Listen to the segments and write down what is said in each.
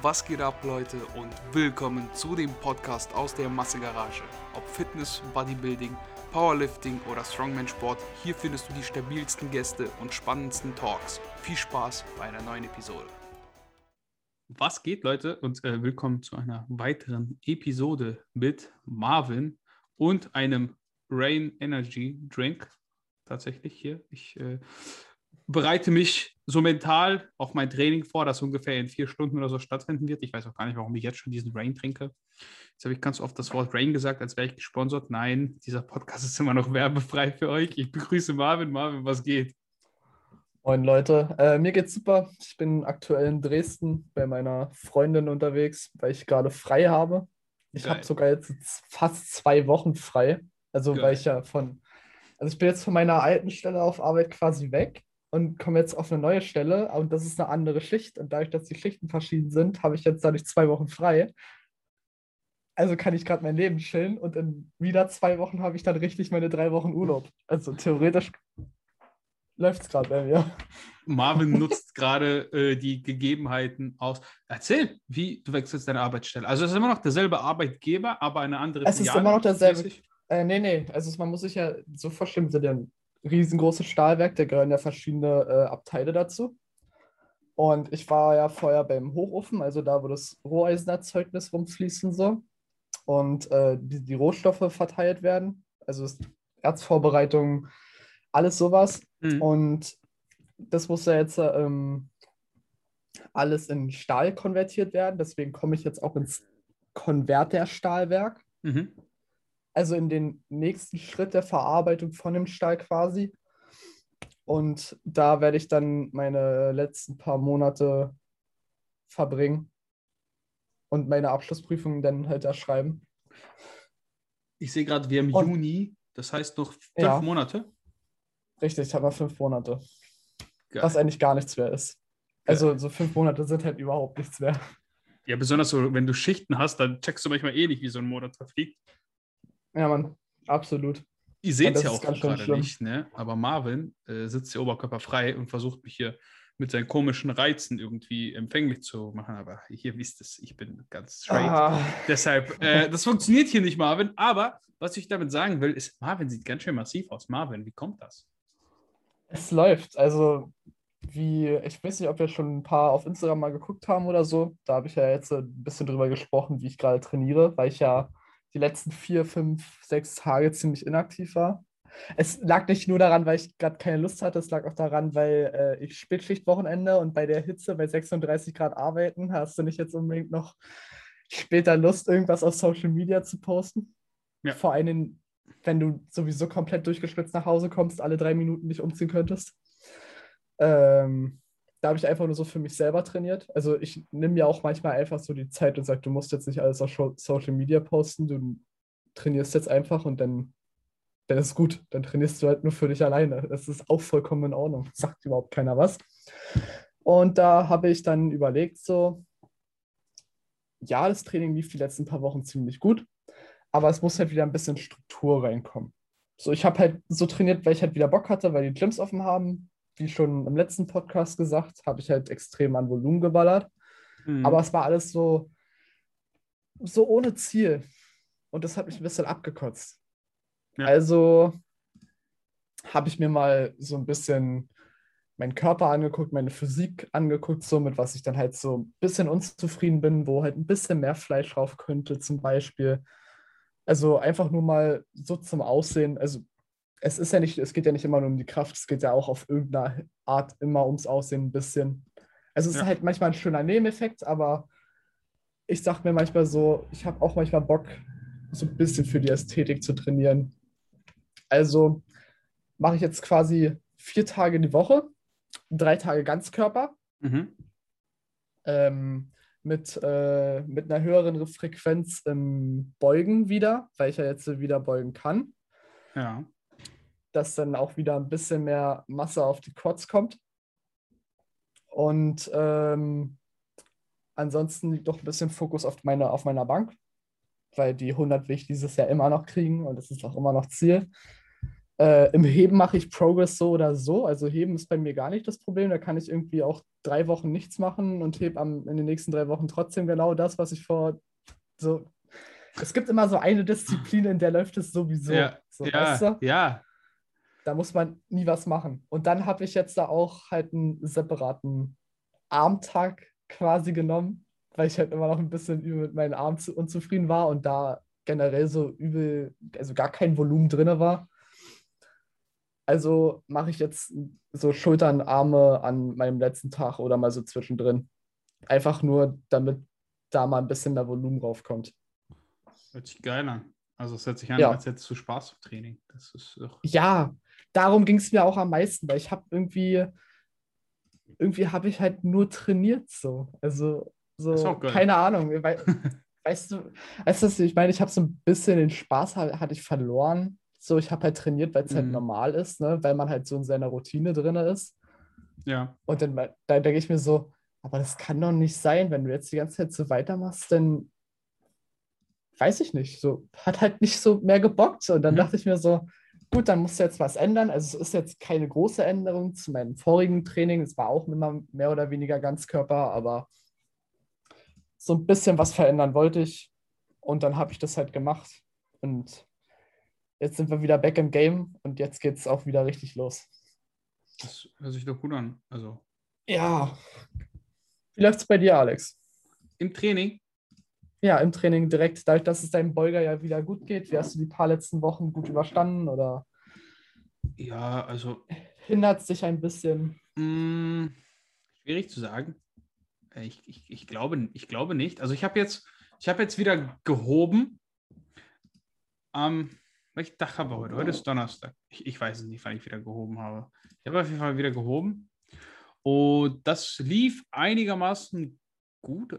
Was geht ab, Leute, und willkommen zu dem Podcast aus der Massegarage. Ob Fitness, Bodybuilding, Powerlifting oder Strongman-Sport, hier findest du die stabilsten Gäste und spannendsten Talks. Viel Spaß bei einer neuen Episode. Was geht, Leute, und äh, willkommen zu einer weiteren Episode mit Marvin und einem Rain Energy Drink. Tatsächlich hier. Ich äh, bereite mich so mental auf mein Training vor, das ungefähr in vier Stunden oder so stattfinden wird. Ich weiß auch gar nicht, warum ich jetzt schon diesen Rain trinke. Jetzt habe ich ganz oft das Wort Rain gesagt, als wäre ich gesponsert. Nein, dieser Podcast ist immer noch werbefrei für euch. Ich begrüße Marvin. Marvin, was geht? Moin Leute, äh, mir geht's super. Ich bin aktuell in Dresden bei meiner Freundin unterwegs, weil ich gerade frei habe. Ich habe sogar jetzt fast zwei Wochen frei. Also Geil. weil ich ja von, also ich bin jetzt von meiner alten Stelle auf Arbeit quasi weg und komme jetzt auf eine neue Stelle und das ist eine andere Schicht. Und dadurch, dass die Schichten verschieden sind, habe ich jetzt dadurch zwei Wochen frei. Also kann ich gerade mein Leben chillen und in wieder zwei Wochen habe ich dann richtig meine drei Wochen Urlaub. Also theoretisch läuft es gerade bei mir. Marvin nutzt gerade äh, die Gegebenheiten aus. Erzähl, wie du wechselst deine Arbeitsstelle. Also es ist immer noch derselbe Arbeitgeber, aber eine andere Es ist immer noch derselbe. Äh, nee, nee. Also man muss sich ja so vorstellen, wir sind ja riesengroßes Stahlwerk, da gehören ja verschiedene äh, Abteile dazu. Und ich war ja vorher beim Hochofen, also da, wo das Roheisenerzeugnis rumfließt und so. Und äh, die, die, Rohstoffe verteilt werden, also Erzvorbereitung, alles sowas. Mhm. Und das muss ja jetzt ähm, alles in Stahl konvertiert werden. Deswegen komme ich jetzt auch ins Konverterstahlwerk. Mhm also in den nächsten Schritt der Verarbeitung von dem Stahl quasi. Und da werde ich dann meine letzten paar Monate verbringen und meine Abschlussprüfungen dann halt erschreiben. Ich sehe gerade, wir haben und, Juni, das heißt noch fünf ja, Monate. Richtig, ich habe noch fünf Monate. Geil. Was eigentlich gar nichts mehr ist. Also so fünf Monate sind halt überhaupt nichts mehr. Ja, besonders so, wenn du Schichten hast, dann checkst du manchmal eh nicht, wie so ein Monat verfliegt. Ja, Mann, absolut. Ihr seht es ja auch gerade nicht, ne? aber Marvin äh, sitzt hier oberkörperfrei und versucht mich hier mit seinen komischen Reizen irgendwie empfänglich zu machen. Aber hier wisst es, ich bin ganz straight. Ah. Deshalb, äh, das funktioniert hier nicht, Marvin. Aber was ich damit sagen will, ist, Marvin sieht ganz schön massiv aus. Marvin, wie kommt das? Es läuft. Also, wie, ich weiß nicht, ob wir schon ein paar auf Instagram mal geguckt haben oder so. Da habe ich ja jetzt ein bisschen drüber gesprochen, wie ich gerade trainiere, weil ich ja die letzten vier, fünf, sechs Tage ziemlich inaktiv war. Es lag nicht nur daran, weil ich gerade keine Lust hatte, es lag auch daran, weil äh, ich Spätschichtwochenende und bei der Hitze bei 36 Grad arbeiten, hast du nicht jetzt unbedingt noch später Lust, irgendwas auf Social Media zu posten. Ja. Vor allem, wenn du sowieso komplett durchgeschwitzt nach Hause kommst, alle drei Minuten dich umziehen könntest. Ähm, da habe ich einfach nur so für mich selber trainiert. Also ich nehme ja auch manchmal einfach so die Zeit und sage, du musst jetzt nicht alles auf Social Media posten, du trainierst jetzt einfach und dann, dann ist gut. Dann trainierst du halt nur für dich alleine. Das ist auch vollkommen in Ordnung. Sagt überhaupt keiner was. Und da habe ich dann überlegt, so, ja, das Training lief die letzten paar Wochen ziemlich gut, aber es muss halt wieder ein bisschen Struktur reinkommen. So, ich habe halt so trainiert, weil ich halt wieder Bock hatte, weil die Gyms offen haben wie schon im letzten Podcast gesagt, habe ich halt extrem an Volumen geballert. Mhm. Aber es war alles so, so ohne Ziel. Und das hat mich ein bisschen abgekotzt. Ja. Also habe ich mir mal so ein bisschen meinen Körper angeguckt, meine Physik angeguckt, so mit was ich dann halt so ein bisschen unzufrieden bin, wo halt ein bisschen mehr Fleisch drauf könnte, zum Beispiel. Also einfach nur mal so zum Aussehen. Also es ist ja nicht, es geht ja nicht immer nur um die Kraft, es geht ja auch auf irgendeine Art immer ums Aussehen ein bisschen. Also es ja. ist halt manchmal ein schöner Nebeneffekt, aber ich sag mir manchmal so, ich habe auch manchmal Bock, so ein bisschen für die Ästhetik zu trainieren. Also mache ich jetzt quasi vier Tage die Woche, drei Tage Ganzkörper. Mhm. Ähm, mit, äh, mit einer höheren Frequenz im Beugen wieder, weil ich ja jetzt wieder beugen kann. Ja dass dann auch wieder ein bisschen mehr Masse auf die Quads kommt. Und ähm, ansonsten liegt doch ein bisschen Fokus auf, meine, auf meiner Bank, weil die 100 will ich dieses Jahr immer noch kriegen und das ist auch immer noch Ziel. Äh, Im Heben mache ich Progress so oder so. Also Heben ist bei mir gar nicht das Problem. Da kann ich irgendwie auch drei Wochen nichts machen und hebe in den nächsten drei Wochen trotzdem genau das, was ich vor so. Es gibt immer so eine Disziplin, in der läuft es sowieso. Ja, so, ja, weißt du? ja. Da muss man nie was machen. Und dann habe ich jetzt da auch halt einen separaten Armtag quasi genommen, weil ich halt immer noch ein bisschen mit meinen Armen zu, unzufrieden war und da generell so übel, also gar kein Volumen drin war. Also mache ich jetzt so Schultern, Arme an meinem letzten Tag oder mal so zwischendrin. Einfach nur, damit da mal ein bisschen mehr Volumen raufkommt. Hört sich geil an. Also es hört sich an, Ja. als hättest du Spaß im Training. Das ist. Ja, darum ging es mir auch am meisten, weil ich habe irgendwie, irgendwie habe ich halt nur trainiert so. Also so, keine Ahnung. Wei weißt du, weißt du, ich meine, ich habe so ein bisschen den Spaß ha- hatte ich verloren. So, ich habe halt trainiert, weil es halt Mhm. normal ist, ne? weil man halt so in seiner Routine drin ist. Ja. Und dann, dann denke ich mir so, aber das kann doch nicht sein, wenn du jetzt die ganze Zeit so weitermachst, dann weiß ich nicht, so hat halt nicht so mehr gebockt. Und dann Mhm. dachte ich mir so, gut, dann musst du jetzt was ändern. Also es ist jetzt keine große Änderung zu meinem vorigen Training. Es war auch immer mehr oder weniger Ganzkörper, aber so ein bisschen was verändern wollte ich. Und dann habe ich das halt gemacht. Und jetzt sind wir wieder back im Game und jetzt geht es auch wieder richtig los. Das hört sich doch gut an. Also Ja. Wie läuft es bei dir, Alex? im Training. Ja, im Training direkt, dadurch, dass es deinem Beuger ja wieder gut geht. Wie hast du die paar letzten Wochen gut überstanden oder Ja, also hindert es dich ein bisschen? mh, schwierig zu sagen. Äh, Ich, ich, ich, glaube, ich glaube nicht. Also ich habe jetzt, ich habe jetzt wieder gehoben. Am welchen Tag haben wir heute? Heute ist Donnerstag. Ich, ich weiß es nicht, wann ich wieder gehoben habe. Ich habe auf jeden Fall wieder gehoben. Und das lief einigermaßen gut.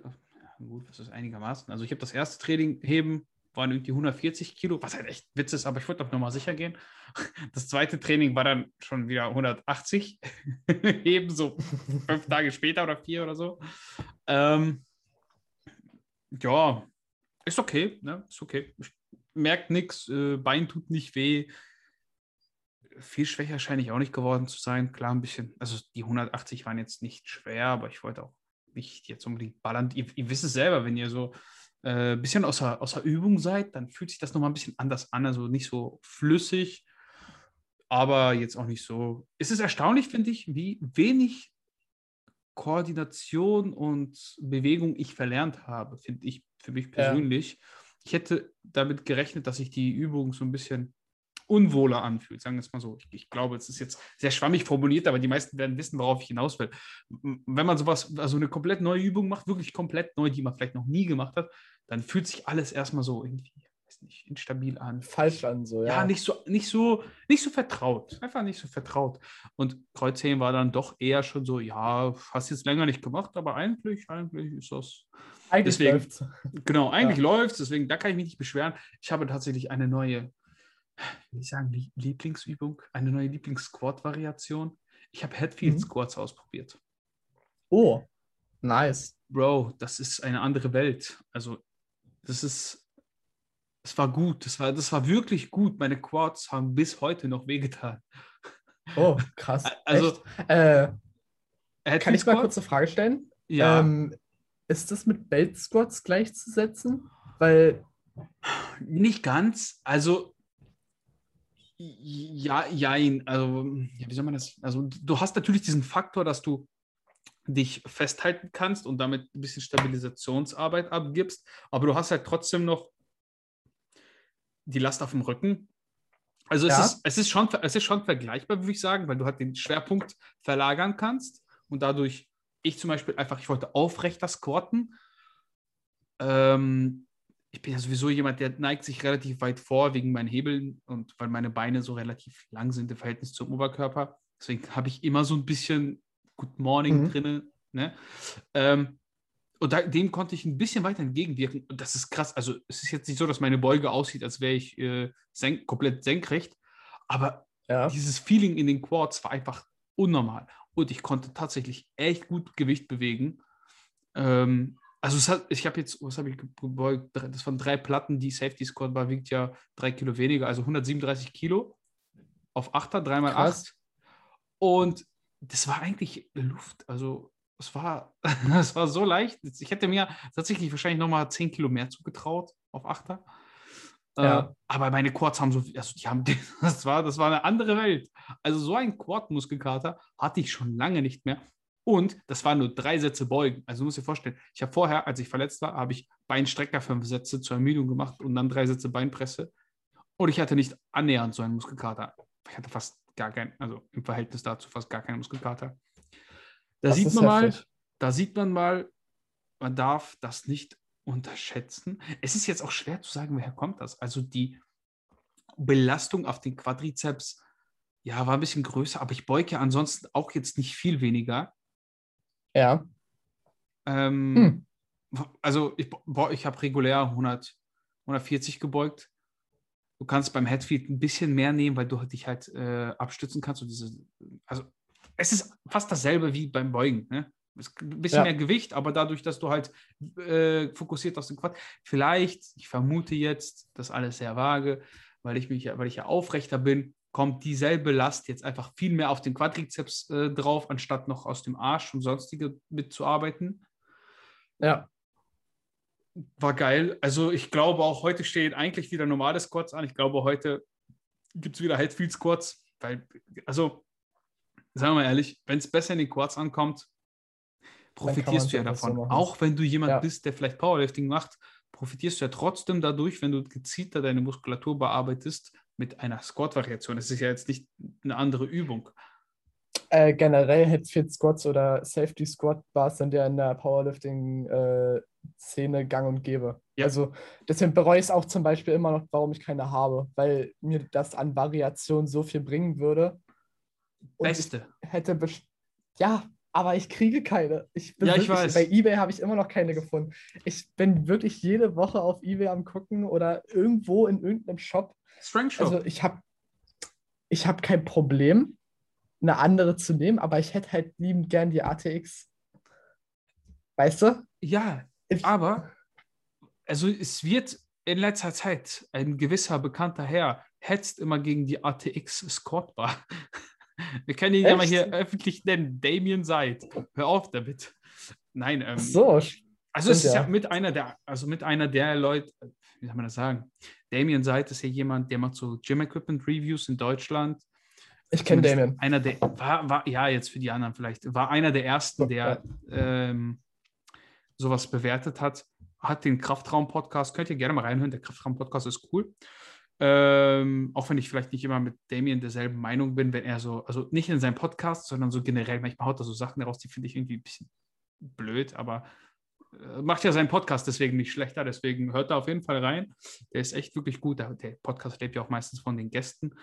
Gut, was ist einigermaßen? Also ich habe das erste Training heben, waren irgendwie 140 Kilo, was halt echt Witz ist, aber ich wollte doch nochmal sicher gehen. Das zweite Training war dann schon wieder 180. heben so fünf Tage später oder vier oder so. Ähm, ja, ist okay, ne? Ist okay. Ich merkt nichts, äh, Bein tut nicht weh. Viel schwächer scheine ich auch nicht geworden zu sein. Klar, ein bisschen. Also die 180 waren jetzt nicht schwer, aber ich wollte auch nicht jetzt unbedingt ballern. Ihr, ihr wisst es selber, wenn ihr so äh, ein bisschen außer, außer Übung seid, dann fühlt sich das nochmal ein bisschen anders an. Also nicht so flüssig, aber jetzt auch nicht so. Es ist erstaunlich, finde ich, wie wenig Koordination und Bewegung ich verlernt habe, finde ich für mich persönlich. Ich hätte damit gerechnet, dass sich die Übung so ein bisschen unwohler anfühlt, sagen wir es mal so. Ich, ich glaube, es ist jetzt sehr schwammig formuliert, aber die meisten werden wissen, worauf ich hinaus will. Wenn man sowas, also eine komplett neue Übung macht, wirklich komplett neu, die man vielleicht noch nie gemacht hat, dann fühlt sich alles erstmal so irgendwie, weiß nicht, instabil an. Falsch an, so, Ja, ja. nicht so, nicht so, nicht so vertraut. Einfach nicht so vertraut. Und Kreuzheben war dann doch eher schon so, ja, hast jetzt länger nicht gemacht, aber eigentlich, eigentlich ist das. Eigentlich deswegen- läuft's. Genau, eigentlich Ja. läuft es, deswegen, da kann ich mich nicht beschweren. Ich habe tatsächlich eine neue, wie ich sagen, Lie- Lieblingsübung, eine neue Lieblings-Squat-Variation. Ich habe Headfield Mhm. Ausprobiert. Oh, nice. Bro, das ist eine andere Welt. Also, das ist, es war gut. Das war, das war wirklich gut. Meine Quads haben bis heute noch wehgetan. Oh, krass. Also? Äh, kann ich mal kurz eine Frage stellen? Ja, Ähm, ist das mit Belt Squats gleichzusetzen? Weil, nicht ganz. Also, ja, jein. Also, ja, wie soll man das? Also, du hast natürlich diesen Faktor, dass du dich festhalten kannst und damit ein bisschen Stabilisationsarbeit abgibst, aber du hast halt trotzdem noch die Last auf dem Rücken. Also es, Ja. ist, es, ist schon, es ist schon vergleichbar, würde ich sagen, weil du halt den Schwerpunkt verlagern kannst und dadurch, ich zum Beispiel einfach, ich wollte aufrechter squatten. Ähm, ich bin ja sowieso jemand, der neigt sich relativ weit vor wegen meinen Hebeln und weil meine Beine so relativ lang sind im Verhältnis zum Oberkörper. Deswegen habe ich immer so ein bisschen Good Morning Mhm. drinne. Ne? Ähm, und da, dem konnte ich ein bisschen weiter entgegenwirken. Und das ist krass. Also, es ist jetzt nicht so, dass meine Beuge aussieht, als wäre ich äh, senk komplett senkrecht. Aber ja. dieses Feeling in den Quads war einfach unnormal. Und ich konnte tatsächlich echt gut Gewicht bewegen. Ähm, also, hat, ich habe jetzt, was habe ich gebeugt? Das waren drei Platten. Die Safety Squad war, wiegt ja drei Kilo weniger, also 137 Kilo auf 8er, 3x8. Krass. Und das war eigentlich Luft. Also es war, es war so leicht. Ich hätte mir tatsächlich wahrscheinlich nochmal 10 Kilo mehr zugetraut auf 8er. Ja. Äh, aber meine Quads haben so, also die haben, das war, das war eine andere Welt. Also so ein Quad-Muskelkater hatte ich schon lange nicht mehr. Und das waren nur drei Sätze Beugen. Also du musst dir vorstellen, ich habe vorher, als ich verletzt war, habe ich Beinstrecker fünf Sätze zur Ermüdung gemacht und dann drei Sätze Beinpresse. Und ich hatte nicht annähernd so einen Muskelkater. Ich hatte fast gar keinen, also im Verhältnis dazu fast gar keinen Muskelkater. Da Das sieht man mal, heftig. da sieht man mal, man darf das nicht unterschätzen. Es ist jetzt auch schwer zu sagen, woher kommt das. Also die Belastung auf den Quadrizeps, ja, war ein bisschen größer, aber ich beuge ja ansonsten auch jetzt nicht viel weniger. Ja. Ähm, Hm. Also ich, boah, ich habe regulär 100, 140 gebeugt. Du kannst beim Headfeed ein bisschen mehr nehmen, weil du dich halt äh, abstützen kannst. Und diese, also es ist fast dasselbe wie beim Beugen. Ne? Ein bisschen Ja. mehr Gewicht, aber dadurch, dass du halt äh, fokussiert aus dem Quad, vielleicht, ich vermute jetzt, das alles sehr vage, weil ich mich ja, weil ich ja aufrechter bin, kommt dieselbe Last jetzt einfach viel mehr auf den Quadrizeps äh, drauf, anstatt noch aus dem Arsch und sonstige mitzuarbeiten Ja. war geil. Also ich glaube auch heute stehen eigentlich wieder normale Squats an. Ich glaube heute gibt es wieder Headfield Squats, weil, also sagen wir mal ehrlich, wenn es besser in den Quads ankommt, profitierst du ja davon. so auch wenn du jemand Ja. bist, der vielleicht Powerlifting macht, profitierst du ja trotzdem dadurch, wenn du gezielter deine Muskulatur bearbeitest mit einer Squat-Variation. Das ist ja jetzt nicht eine andere Übung. Äh, generell Headfit Squats oder Safety Squat Bars sind ja in der Powerlifting-Szene gang und gäbe. Ja. Also deswegen bereue ich es auch zum Beispiel immer noch, warum ich keine habe, weil mir das an Variation so viel bringen würde. Und Beste. hätte best- ja, aber ich kriege keine. Ich bin Ja, ich wirklich, weiß. Bei eBay habe ich immer noch keine gefunden. Ich bin wirklich jede Woche auf eBay am gucken oder irgendwo in irgendeinem Shop. Strength Shop. Also ich habe ich hab kein Problem, eine andere zu nehmen, aber ich hätte halt liebend gern die ATX. Weißt du? ja, Ich, Aber, also es wird in letzter Zeit ein gewisser bekannter Herr hetzt immer gegen die ATX Squatbar. Wir können ihn ja mal Echt? hier öffentlich nennen. Damien Seid. Hör auf damit. Nein, ähm, so, also es ist ja ja. mit einer der, also mit einer der Leute, wie soll man das sagen? Damien Seid ist ja jemand, der macht so Gym Equipment Reviews in Deutschland. ich kenne Damien. Einer der, war, war, ja, jetzt für die anderen vielleicht, war einer der ersten, der ähm, sowas bewertet hat. Hat den Kraftraum-Podcast, könnt ihr gerne mal reinhören. Der Kraftraum-Podcast ist cool. Ähm, auch wenn ich vielleicht nicht immer mit Damien derselben Meinung bin, wenn er so, also nicht in seinem Podcast, sondern so generell, manchmal haut er so Sachen raus, die finde ich irgendwie ein bisschen blöd, aber äh, macht ja seinen Podcast deswegen nicht schlechter, deswegen hört da auf jeden Fall rein. Der ist echt wirklich gut. Der, der Podcast lebt ja auch meistens von den Gästen.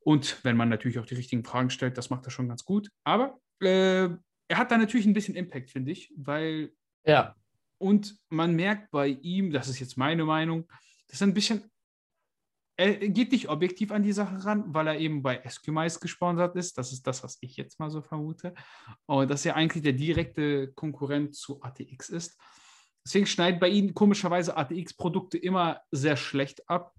Und wenn man natürlich auch die richtigen Fragen stellt, das macht er schon ganz gut. Aber äh, er hat da natürlich ein bisschen Impact, finde ich, weil Ja, und man merkt bei ihm, das ist jetzt meine Meinung, dass er ein bisschen, er geht nicht objektiv an die Sache ran, weil er eben bei Eskimais gesponsert ist. Das ist das, was ich jetzt mal so vermute. Und dass er eigentlich der direkte Konkurrent zu ATX ist. Deswegen schneidet bei ihm komischerweise ATX-Produkte immer sehr schlecht ab.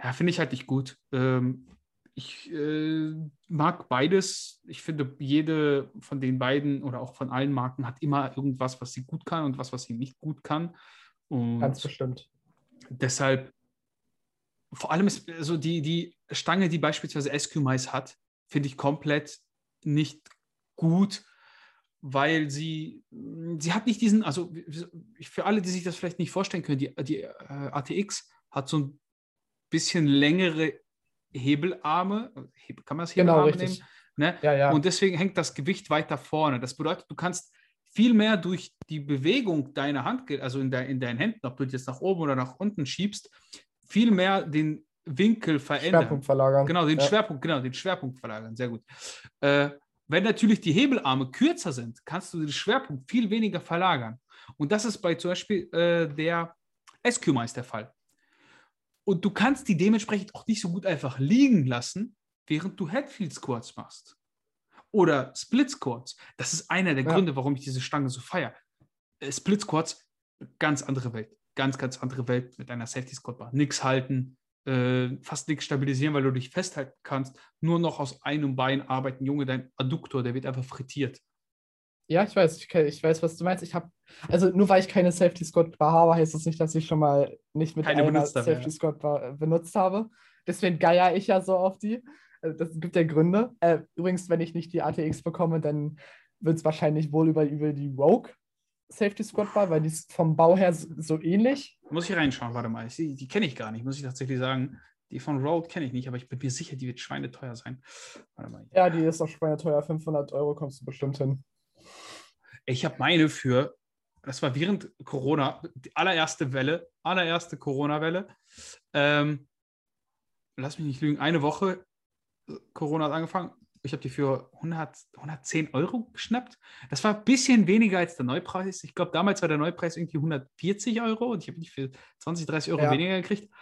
Ja, finde ich halt nicht gut. Ähm, ich äh, mag beides. Ich finde, jede von den beiden oder auch von allen Marken hat immer irgendwas, was sie gut kann und was, was sie nicht gut kann. Und ganz bestimmt. deshalb, vor allem ist also die, die Stange, die beispielsweise SQ-Mais hat, finde ich komplett nicht gut, weil sie, sie hat nicht diesen, also für alle, die sich das vielleicht nicht vorstellen können, die, die äh, ATX hat so ein bisschen längere Hebelarme, Heb- kann man das Genau, Hebelarme richtig. nehmen? Ne? Ja, ja. Und deswegen hängt das Gewicht weiter vorne. Das bedeutet, du kannst viel mehr durch die Bewegung deiner Hand, also in, de, in deinen Händen, ob du das nach oben oder nach unten schiebst, viel mehr den Winkel verändern. Schwerpunkt verlagern. Genau, den ja. Schwerpunkt, genau, den Schwerpunkt verlagern. Sehr gut. Äh, wenn natürlich die Hebelarme kürzer sind, kannst du den Schwerpunkt viel weniger verlagern. Und das ist bei zum Beispiel äh, der SQ-Mais der Fall. Und du kannst die dementsprechend auch nicht so gut einfach liegen lassen, während du Headfield Squats machst. Oder Split Squats. Das ist einer der Ja. Gründe, warum ich diese Stange so feiere. Äh, Split Squats, ganz andere Welt. Ganz, ganz andere Welt mit einer Safety Squat Bar. Nix halten, äh, fast nichts stabilisieren, weil du dich festhalten kannst. Nur noch aus einem Bein arbeiten. Junge, dein Adduktor, der wird einfach frittiert. Ja, ich weiß, ich, ich weiß, was du meinst. Ich habe, also nur weil ich keine Safety Squad Bar habe, heißt das nicht, dass ich schon mal nicht mit Keine einer Safety ja. Squad Bar benutzt habe. Deswegen geier ich ja so auf die. Also das gibt ja Gründe. Äh, übrigens, wenn ich nicht die ATX bekomme, dann wird es wahrscheinlich wohl über, über die Rogue Safety Squad Bar, weil die ist vom Bau her so, so ähnlich. Muss ich reinschauen, warte mal. Die, die kenne ich gar nicht, muss ich tatsächlich sagen. Die von Road kenne ich nicht, aber ich bin mir sicher, die wird schweineteuer sein. Warte mal. Ja, die ist auch schweineteuer. 500 Euro kommst du bestimmt hin. Ich habe meine für, das war während Corona, die allererste Welle, allererste Corona-Welle. Ähm, lass mich nicht lügen, eine Woche äh, Corona hat angefangen. Ich habe die für 100, 110 Euro geschnappt. Das war ein bisschen weniger als der Neupreis. Ich glaube, damals war der Neupreis irgendwie 140 Euro und ich habe die für 20, 30 Euro Ja. weniger gekriegt.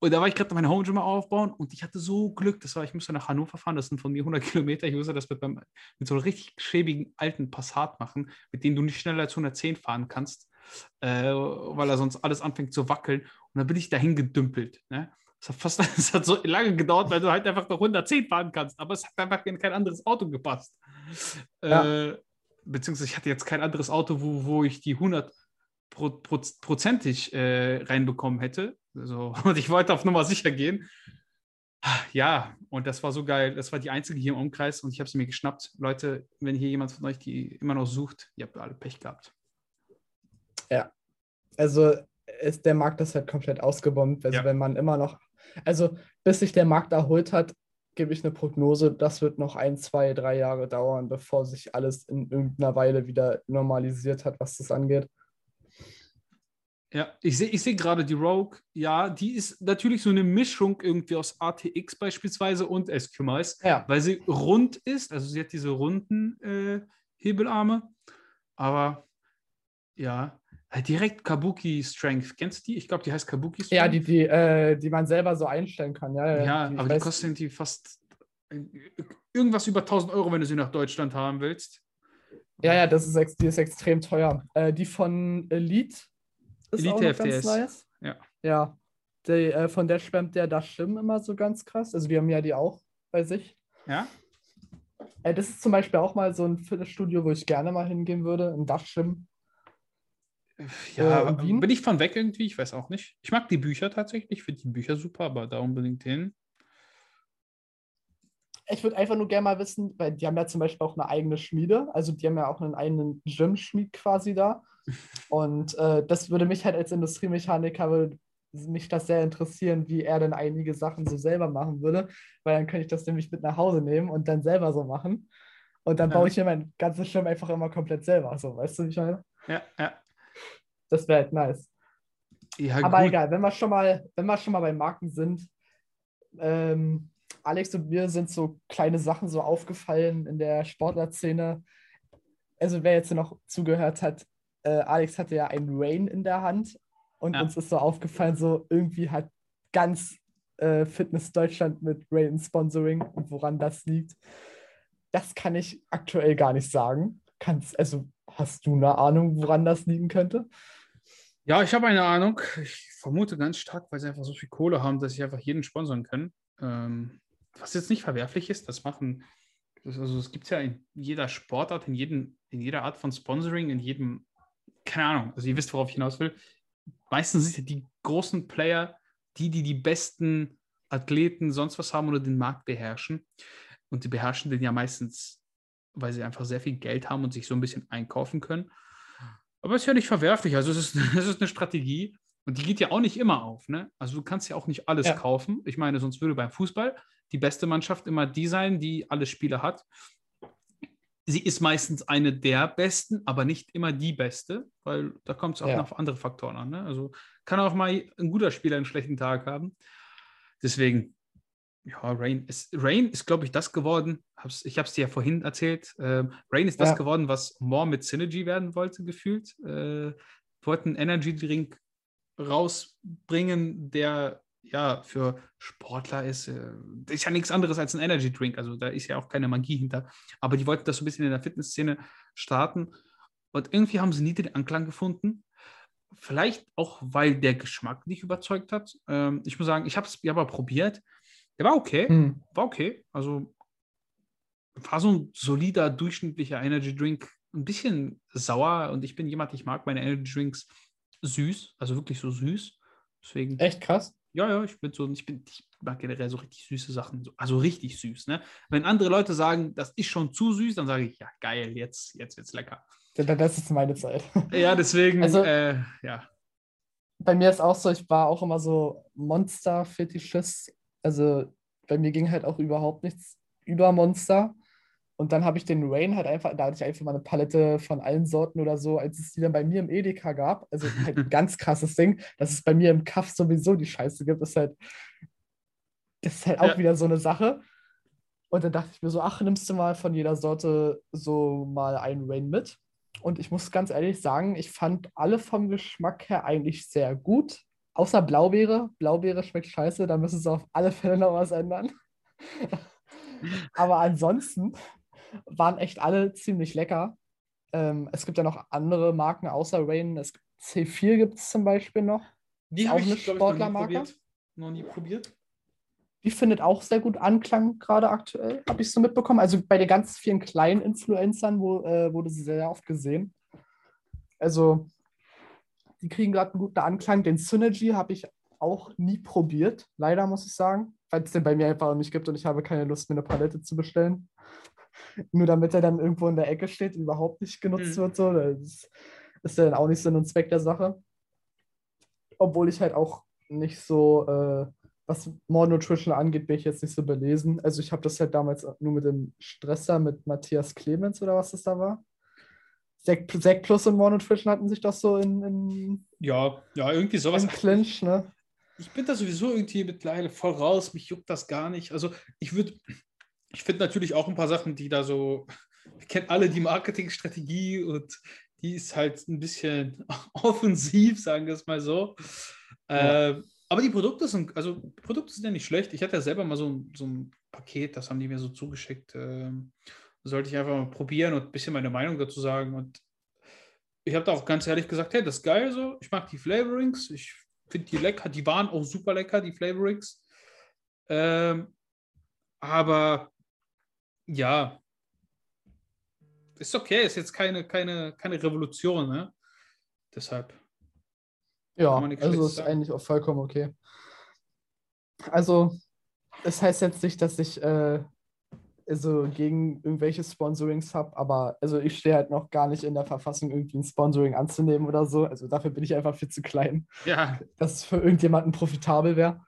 Und da war ich gerade meine Home Gym aufbauen und ich hatte so Glück. Das war, ich musste nach Hannover fahren, das sind von mir 100 Kilometer. Ich musste das mit, beim, mit so einem richtig schäbigen alten Passat machen, mit dem du nicht schneller als 110 fahren kannst, äh, weil er sonst alles anfängt zu wackeln. Und dann bin ich dahin gedümpelt. Ne? Das hat fast das hat so lange gedauert, weil du halt einfach noch 110 fahren kannst, aber es hat einfach in kein anderes Auto gepasst. Ja. Äh, beziehungsweise ich hatte jetzt kein anderes Auto, wo, wo ich die 100 pro, pro, prozentig äh, reinbekommen hätte. So, und ich wollte auf Nummer sicher gehen. Ja, und das war so geil. Das war die einzige hier im Umkreis und ich habe sie mir geschnappt. Leute, wenn hier jemand von euch die immer noch sucht, ihr habt alle Pech gehabt. Also ist der Markt ist halt komplett ausgebombt. Also Ja. wenn man immer noch, also bis sich der Markt erholt hat, gebe ich eine Prognose, das wird noch ein, zwei, drei Jahre dauern, bevor sich alles in irgendeiner Weile wieder normalisiert hat, was das angeht. Ja, ich sehe ich seh gerade die Rogue. Ja, die ist natürlich so eine Mischung irgendwie aus ATX beispielsweise und SQMice, Ja. weil sie rund ist. Also sie hat diese runden äh, Hebelarme. Aber ja, halt direkt Kabuki Strength. Kennst du die? Ich glaube, die heißt Kabuki Strength. Ja, die, die, äh, die man selber so einstellen kann. Ja, Ja, die, aber die kosten die fast äh, irgendwas über 1000 Euro, wenn du sie nach Deutschland haben willst. ja, ja, das ist, die ist extrem teuer. Äh, die von Elite ist Elite auch FTS. ganz nice. Ja. Ja, die, äh, von der schwemmt der Dashim immer so ganz krass. Also die haben ja die auch bei sich. Ja? Äh, das ist zum Beispiel auch mal so ein Fitnessstudio, wo ich gerne mal hingehen würde, ein Dachschwimmen. Ja, Äh, Wien? bin ich von weg irgendwie? Ich weiß auch nicht. Ich mag die Bücher tatsächlich, ich finde die Bücher super, aber da unbedingt hin. Ich würde einfach nur gerne mal wissen, weil die haben ja zum Beispiel auch eine eigene Schmiede, also die haben ja auch einen eigenen Gym-Schmied quasi da. Und äh, das würde mich halt als Industriemechaniker, würde mich das sehr interessieren, wie er denn einige Sachen so selber machen würde, weil dann könnte ich das nämlich mit nach Hause nehmen und dann selber so machen. Und dann Ja. baue ich mir mein ganzes Schirm einfach immer komplett selber. So, weißt du, wie ich meine? Ja, ja. Das wäre halt nice. ja Aber gut. egal, wenn wir schon mal, wenn wir schon mal bei Marken sind, ähm, Alex und mir sind so kleine Sachen so aufgefallen in der Sportlerszene. Also wer jetzt noch zugehört hat, äh, Alex hatte ja ein Rain in der Hand und Ja. uns ist so aufgefallen, so irgendwie hat ganz äh, Fitness Deutschland mit Rain Sponsoring und woran das liegt. Das kann ich aktuell gar nicht sagen. Kannst, also hast du eine Ahnung, woran das liegen könnte? Ja, ich habe eine Ahnung. Ich vermute ganz stark, weil sie einfach so viel Kohle haben, dass sie einfach jeden sponsern können. Ähm, was jetzt nicht verwerflich ist, das machen, also es gibt es ja in jeder Sportart, in, jedem, in jeder Art von Sponsoring, in jedem, keine Ahnung, also ihr wisst, worauf ich hinaus will. Meistens sind ja die großen Player die, die die besten Athleten sonst was haben oder den Markt beherrschen. Und die beherrschen den ja meistens, weil sie einfach sehr viel Geld haben und sich so ein bisschen einkaufen können. Aber ist ja nicht verwerflich. Also es ist, es ist eine Strategie und die geht ja auch nicht immer auf. Ne? Also du kannst ja auch nicht alles Ja. kaufen. Ich meine, sonst würde beim Fußball die beste Mannschaft immer die sein, die alle Spiele hat. Sie ist meistens eine der besten, aber nicht immer die beste, weil da kommt es auch Ja. noch auf andere Faktoren an. Ne? Also kann auch mal ein guter Spieler einen schlechten Tag haben. Deswegen, ja, Rain ist, Rain ist glaube ich, das geworden. Hab's, ich habe es dir ja vorhin erzählt. Ähm, Rain ist das Ja. geworden, was More mit Synergy werden wollte, gefühlt. Äh, wollten einen Energy Drink rausbringen, der ja für Sportler ist. Äh, das ist ja nichts anderes als ein Energy Drink. Also da ist ja auch keine Magie hinter. Aber die wollten das so ein bisschen in der Fitnessszene starten. Und irgendwie haben sie nie den Anklang gefunden. vielleicht auch, weil der Geschmack nicht überzeugt hat. Ähm, ich muss sagen, ich habe es ja mal probiert. Der war okay. Hm. War okay. Also war so ein solider, durchschnittlicher Energy Drink. Ein bisschen sauer und ich bin jemand, ich mag meine Energy Drinks süß, also wirklich so süß. Deswegen, Echt krass. ja, ja, ich bin so, ich bin, ich mag generell so richtig süße Sachen. So, also richtig süß, ne? Wenn andere Leute sagen, das ist schon zu süß, dann sage ich, ja, geil, jetzt, jetzt wird's lecker. Da- Das ist meine Zeit. Ja, deswegen, Also- äh, ja. Bei mir ist auch so, ich war auch immer so Monster-Fetischist. Also bei mir ging halt auch überhaupt nichts über Monster. Und dann habe ich den Rain halt einfach, da hatte ich einfach mal eine Palette von allen Sorten oder so, als es die dann bei mir im Edeka gab. Also halt ein ganz krasses Ding, dass es bei mir im Kaff sowieso die Scheiße gibt, ist halt, das ist halt auch Ja. wieder so eine Sache. Und dann dachte ich mir so, ach, nimmst du mal von jeder Sorte so mal einen Rain mit. Und ich muss ganz ehrlich sagen, ich fand alle vom Geschmack her eigentlich sehr gut. Außer Blaubeere. Blaubeere schmeckt scheiße, da müssen sie auf alle Fälle noch was ändern. Aber ansonsten waren echt alle ziemlich lecker. Ähm, es gibt ja noch andere Marken außer Rain. Es gibt C4 gibt es zum Beispiel noch. Die Auch habe eine ich, noch nie Sportlermarke? probiert. Noch nie probiert. Die findet auch sehr gut Anklang gerade aktuell, habe ich so mitbekommen. Also bei den ganz vielen kleinen Influencern wo, äh, wurde sie sehr oft gesehen. Also die kriegen gerade einen guten Anklang. Den Synergy habe ich auch nie probiert, leider muss ich sagen, weil es den bei mir einfach nicht gibt und ich habe keine Lust, mir eine Palette zu bestellen. Nur damit er dann irgendwo in der Ecke steht und überhaupt nicht genutzt Mhm. wird. So. Das ist ja dann auch nicht Sinn und Zweck der Sache. Obwohl ich halt auch nicht so, äh, was More Nutrition angeht, bin ich jetzt nicht so belesen. Also ich habe das halt damals nur mit dem Stresser, mit Matthias Clemens oder was das da war. Sek Plus und More Nutrition hatten sich doch so in, in, Ja, ja, irgendwie sowas. im Clinch, ne? Ich bin da sowieso irgendwie mittlerweile voll raus. Mich juckt das gar nicht. Also ich würde, ich finde natürlich auch ein paar Sachen, die da so, wir kennen alle die Marketingstrategie und die ist halt ein bisschen offensiv, sagen wir es mal so. Ja. Ähm, aber die Produkte sind, also Produkte sind ja nicht schlecht. Ich hatte ja selber mal so, ein- so ein Paket, das haben die mir so zugeschickt. Ähm, sollte ich einfach mal probieren und ein bisschen meine Meinung dazu sagen. Und ich habe da auch ganz ehrlich gesagt, hey, das ist geil so. Ich mag die Flavorings. Ich finde die lecker. Die waren auch super lecker, die Flavorings. Ähm, aber ja, ist okay. Ist jetzt keine, keine, keine Revolution, ne? Deshalb. Ja, also ist sagen. eigentlich auch vollkommen okay. Also, es heißt jetzt nicht, dass ich äh, so gegen irgendwelche Sponsorings habe, aber also ich stehe halt noch gar nicht in der Verfassung, irgendwie ein Sponsoring anzunehmen oder so. Also dafür bin ich einfach viel zu klein, Ja, dass es für irgendjemanden profitabel wäre.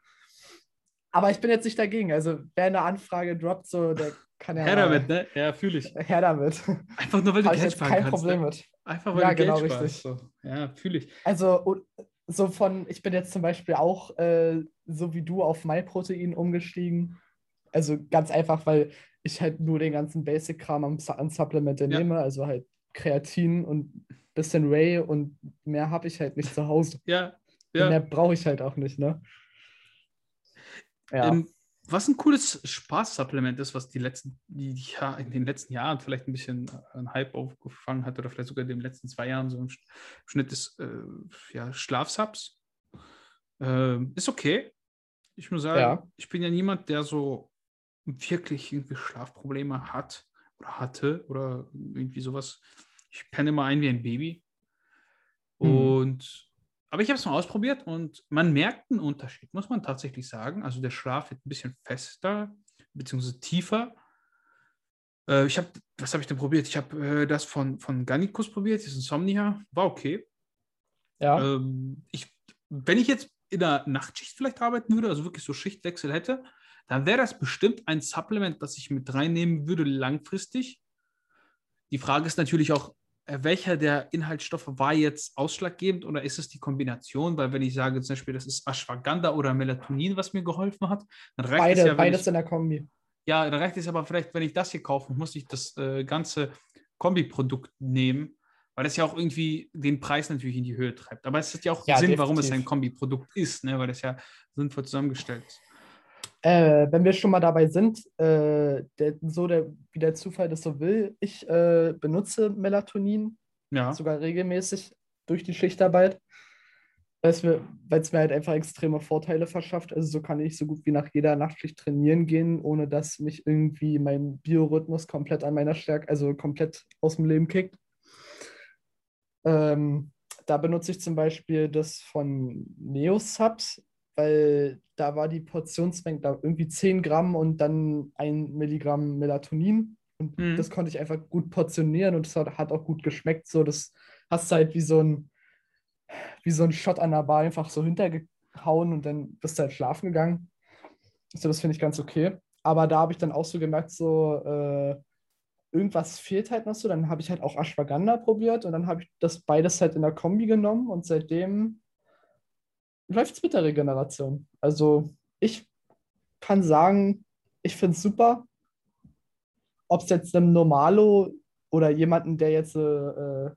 Aber ich bin jetzt nicht dagegen. Also, wer eine Anfrage droppt, so, der kann ja. her mal- damit, ne? Ja, fühle ich. Her damit. Einfach nur, weil du ich Geld jetzt sparen kein kannst. Problem ne? mit. Einfach weil Ja, du Geld genau, sparst. richtig. So. Ja, fühle ich. Also so von, ich bin jetzt zum Beispiel auch äh, so wie du auf MyProtein umgestiegen. Also ganz einfach, weil ich halt nur den ganzen Basic-Kram am Su- an Supplemente Ja. nehme, also halt Kreatin und bisschen Whey und mehr habe ich halt nicht zu Hause. Ja, Und ja. mehr brauche ich halt auch nicht, ne? Ja. Ähm, was ein cooles Spaßsupplement ist, was die letzten, die, ja in den letzten Jahren vielleicht ein bisschen äh, einen Hype aufgefangen hat oder vielleicht sogar in den letzten zwei Jahren so im Sch- Schnitt ist, äh, ja, Schlafsubs. Ähm, ist okay. Ich muss sagen, Ja. ich bin ja niemand, der so wirklich irgendwie Schlafprobleme hat oder hatte oder irgendwie sowas. Ich penne immer ein wie ein Baby. Mhm. Und aber ich habe es mal ausprobiert und man merkt einen Unterschied, muss man tatsächlich sagen. Also der Schlaf wird ein bisschen fester, beziehungsweise tiefer. Äh, ich habe, was habe ich denn probiert? Ich habe äh, das von, von Gannicus probiert, das Insomnia, war okay. ja. Ähm, ich, wenn ich jetzt in der Nachtschicht vielleicht arbeiten würde, also wirklich so Schichtwechsel hätte, dann wäre das bestimmt ein Supplement, das ich mit reinnehmen würde langfristig. Die Frage ist natürlich auch, äh, welcher der Inhaltsstoffe war jetzt ausschlaggebend oder ist es die Kombination? Weil wenn ich sage zum Beispiel, das ist Ashwagandha oder Melatonin, was mir geholfen hat, dann reicht Beide, es ja, beides ich, in der Kombi. ja, dann reicht es aber vielleicht, wenn ich das hier kaufe, muss ich das äh, ganze Kombiprodukt nehmen, weil das ja auch irgendwie den Preis natürlich in die Höhe treibt. Aber es hat ja auch Ja, Sinn, warum es ein definitiv. Kombiprodukt ist, ne? weil das ja sinnvoll zusammengestellt ist. Äh, wenn wir schon mal dabei sind, äh, der, so der, wie der Zufall das so will, ich äh, benutze Melatonin Ja, sogar regelmäßig durch die Schichtarbeit. weil es mir, weil's mir halt einfach extreme Vorteile verschafft. Also so kann ich so gut wie nach jeder Nachtschicht trainieren gehen, ohne dass mich irgendwie mein Biorhythmus komplett an meiner Stärke, also komplett aus dem Leben kickt. Ähm, da benutze ich zum Beispiel das von Neosubs, weil da war die Portionsmenge da irgendwie 10 Gramm und dann ein Milligramm Melatonin. Und Mhm. das konnte ich einfach gut portionieren und es hat, hat auch gut geschmeckt. So, das hast du halt wie so ein, wie so ein Shot an der Bar einfach so hintergehauen und dann bist du halt schlafen gegangen. Also das finde ich ganz okay. Aber da habe ich dann auch so gemerkt, so äh, irgendwas fehlt halt noch so. Dann habe ich halt auch Ashwagandha probiert und dann habe ich das beides halt in der Kombi genommen und seitdem läuft es mit der Regeneration. Also ich kann sagen, ich finde es super. Ob es jetzt einem Normalo oder jemanden, der jetzt, äh, äh,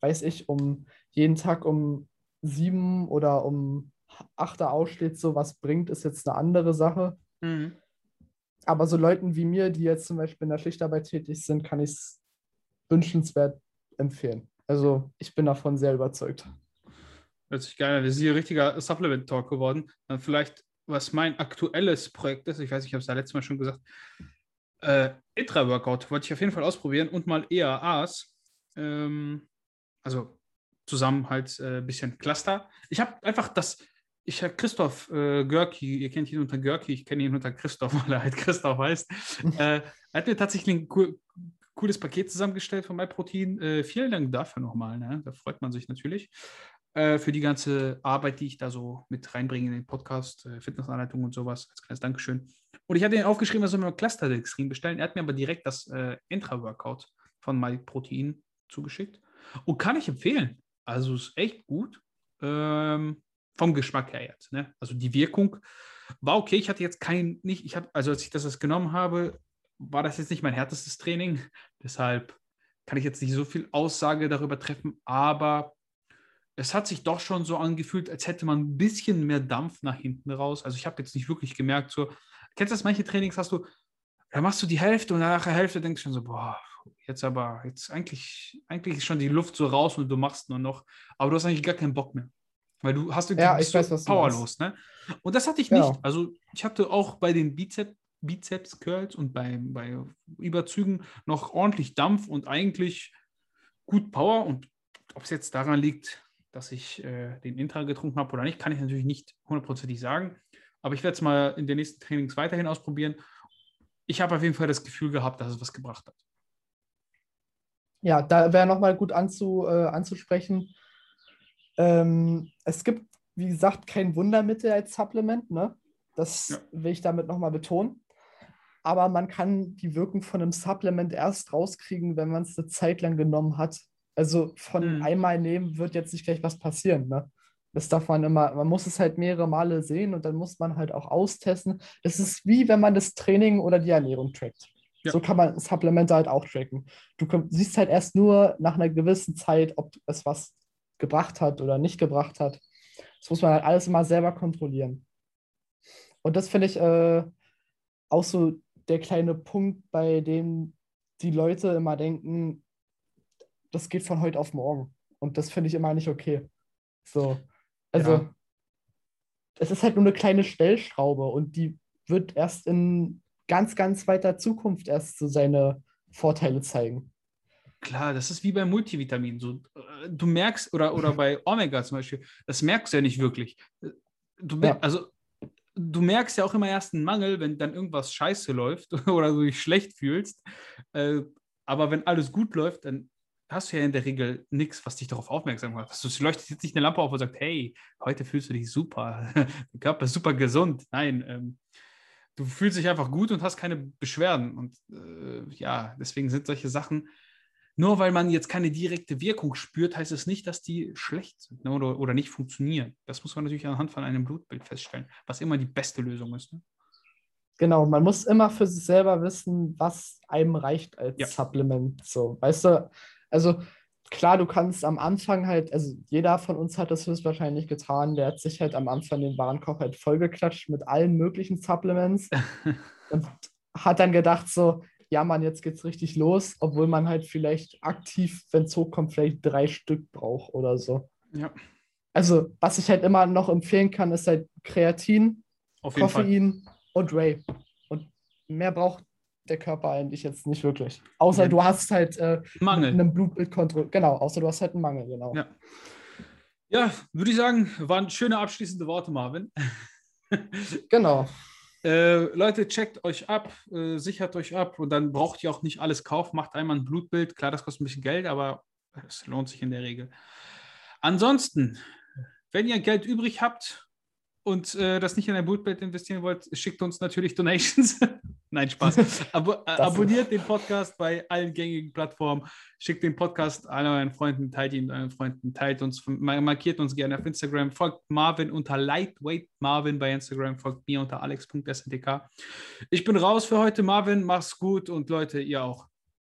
weiß ich, um jeden Tag um sieben oder um acht Uhr aufsteht, so was bringt, ist jetzt eine andere Sache. Mhm. Aber so Leuten wie mir, die jetzt zum Beispiel in der Schichtarbeit tätig sind, kann ich es wünschenswert empfehlen. Also ich bin davon sehr überzeugt. Hört sich geil an. Das ist hier ein richtiger Supplement-Talk geworden. Dann vielleicht, was mein aktuelles Projekt ist, ich weiß ich habe es da letztes Mal schon gesagt, äh, Intra-Workout wollte ich auf jeden Fall ausprobieren und mal EAAs. Ähm, also zusammen halt ein äh, bisschen Cluster. Ich habe einfach das, ich habe Christoph äh, Görki, ihr kennt ihn unter Görki, ich kenne ihn unter Christoph, weil er halt Christoph heißt. äh, er hat mir tatsächlich ein cool, cooles Paket zusammengestellt von MyProtein. Äh, vielen Dank dafür nochmal. Ne? Da freut man sich natürlich äh, für die ganze Arbeit, die ich da so mit reinbringe in den Podcast, äh, Fitnessanleitung und sowas. Als kleines Dankeschön. Und ich hatte ihn aufgeschrieben, er soll mir Cluster Dextrin bestellen. Er hat mir aber direkt das äh, Intra-Workout von MyProtein zugeschickt. Und kann ich empfehlen. Also ist echt gut. Ähm, vom Geschmack her jetzt. Ne? Also die Wirkung war okay. Ich hatte jetzt kein, nicht, ich habe, also als ich das jetzt genommen habe, war das jetzt nicht mein härtestes Training. Deshalb kann ich jetzt nicht so viel Aussage darüber treffen, aber es hat sich doch schon so angefühlt, als hätte man ein bisschen mehr Dampf nach hinten raus. Also ich habe jetzt nicht wirklich gemerkt, so, kennst du das, manche Trainings hast du, da machst du die Hälfte und nach der Hälfte denkst du schon so, boah, jetzt aber, jetzt eigentlich, eigentlich ist schon die Luft so raus und du machst nur noch, aber du hast eigentlich gar keinen Bock mehr. Weil du hast irgendwie Ja, ich weiß, was du powerlos, ne? Und das hatte ich Genau. nicht. Also ich hatte auch bei den Bizep, Bizeps Curls und bei, bei Überzügen noch ordentlich Dampf und eigentlich gut Power. Und ob es jetzt daran liegt, dass ich äh, den Intra getrunken habe oder nicht, kann ich natürlich nicht hundertprozentig sagen. Aber ich werde es mal in den nächsten Trainings weiterhin ausprobieren. Ich habe auf jeden Fall das Gefühl gehabt, dass es was gebracht hat. Ja, da wäre nochmal gut anzu, äh, anzusprechen. Ähm, es gibt, wie gesagt, kein Wundermittel als Supplement, ne? Das Ja. will ich damit nochmal betonen. Aber man kann die Wirkung von einem Supplement erst rauskriegen, wenn man es eine Zeit lang genommen hat. Also von Mhm. einmal nehmen wird jetzt nicht gleich was passieren, ne? Das darf man immer, man muss es halt mehrere Male sehen und dann muss man halt auch austesten. Das ist wie wenn man das Training oder die Ernährung trackt. Ja. So kann man Supplemente halt auch tracken. Du komm- siehst halt erst nur nach einer gewissen Zeit, ob es was gebracht hat oder nicht gebracht hat. Das muss man halt alles immer selber kontrollieren. Und das finde ich äh, auch so der kleine Punkt, bei dem die Leute immer denken, das geht von heute auf morgen. Und das finde ich immer nicht okay. So, also Ja. es ist halt nur eine kleine Stellschraube und die wird erst in ganz, ganz weiter Zukunft erst so seine Vorteile zeigen. Klar, das ist wie bei Multivitaminen. So, äh, du merkst, oder, oder bei Omega zum Beispiel, das merkst du ja nicht wirklich. Du, Ja. Also, du merkst ja auch immer erst einen Mangel, wenn dann irgendwas scheiße läuft oder du dich schlecht fühlst. Äh, aber wenn alles gut läuft, dann hast du ja in der Regel nichts, was dich darauf aufmerksam macht. Also, Es leuchtet jetzt nicht eine Lampe auf und sagt, hey, heute fühlst du dich super, der Körper ist super gesund. Nein, ähm, du fühlst dich einfach gut und hast keine Beschwerden. Und äh, ja, deswegen sind solche Sachen, nur weil man jetzt keine direkte Wirkung spürt, heißt es nicht, dass die schlecht sind ne, oder, oder nicht funktionieren. Das muss man natürlich anhand von einem Blutbild feststellen, was immer die beste Lösung ist. Ne? Genau, man muss immer für sich selber wissen, was einem reicht als Ja. Supplement. So, weißt du, also klar, du kannst am Anfang halt, also jeder von uns hat das höchstwahrscheinlich getan, der hat sich halt am Anfang den Warenkorb halt vollgeklatscht mit allen möglichen Supplements und hat dann gedacht so, ja Mann, jetzt geht's richtig los, obwohl man halt vielleicht aktiv, wenn es hochkommt, vielleicht drei Stück braucht oder so. ja. Also, was ich halt immer noch empfehlen kann, ist halt Kreatin, jeden Fall. Koffein und Whey. Und mehr braucht der Körper eigentlich jetzt nicht wirklich. Außer Ja. du hast halt äh, Mangel. einen Blutbildkontroll. Genau, außer du hast halt einen Mangel, genau. Ja. Ja, würde ich sagen, waren schöne abschließende Worte, Marvin. Genau. Äh, Leute, checkt euch ab, äh, sichert euch ab und dann braucht ihr auch nicht alles kaufen. Macht einmal ein Blutbild. Klar, das kostet ein bisschen Geld, aber es lohnt sich in der Regel. Ansonsten, wenn ihr Geld übrig habt und äh, das nicht in ein Blutbild investieren wollt, schickt uns natürlich Donations. Nein, Spaß. Abo abonniert den Podcast bei allen gängigen Plattformen. Schickt den Podcast allen euren Freunden, teilt ihn euren Freunden, teilt uns, ma- markiert uns gerne auf Instagram, folgt Marvin unter Lightweight Marvin bei Instagram, folgt mir unter alex.sntk. Ich bin raus für heute, Marvin. Mach's gut und Leute, ihr auch.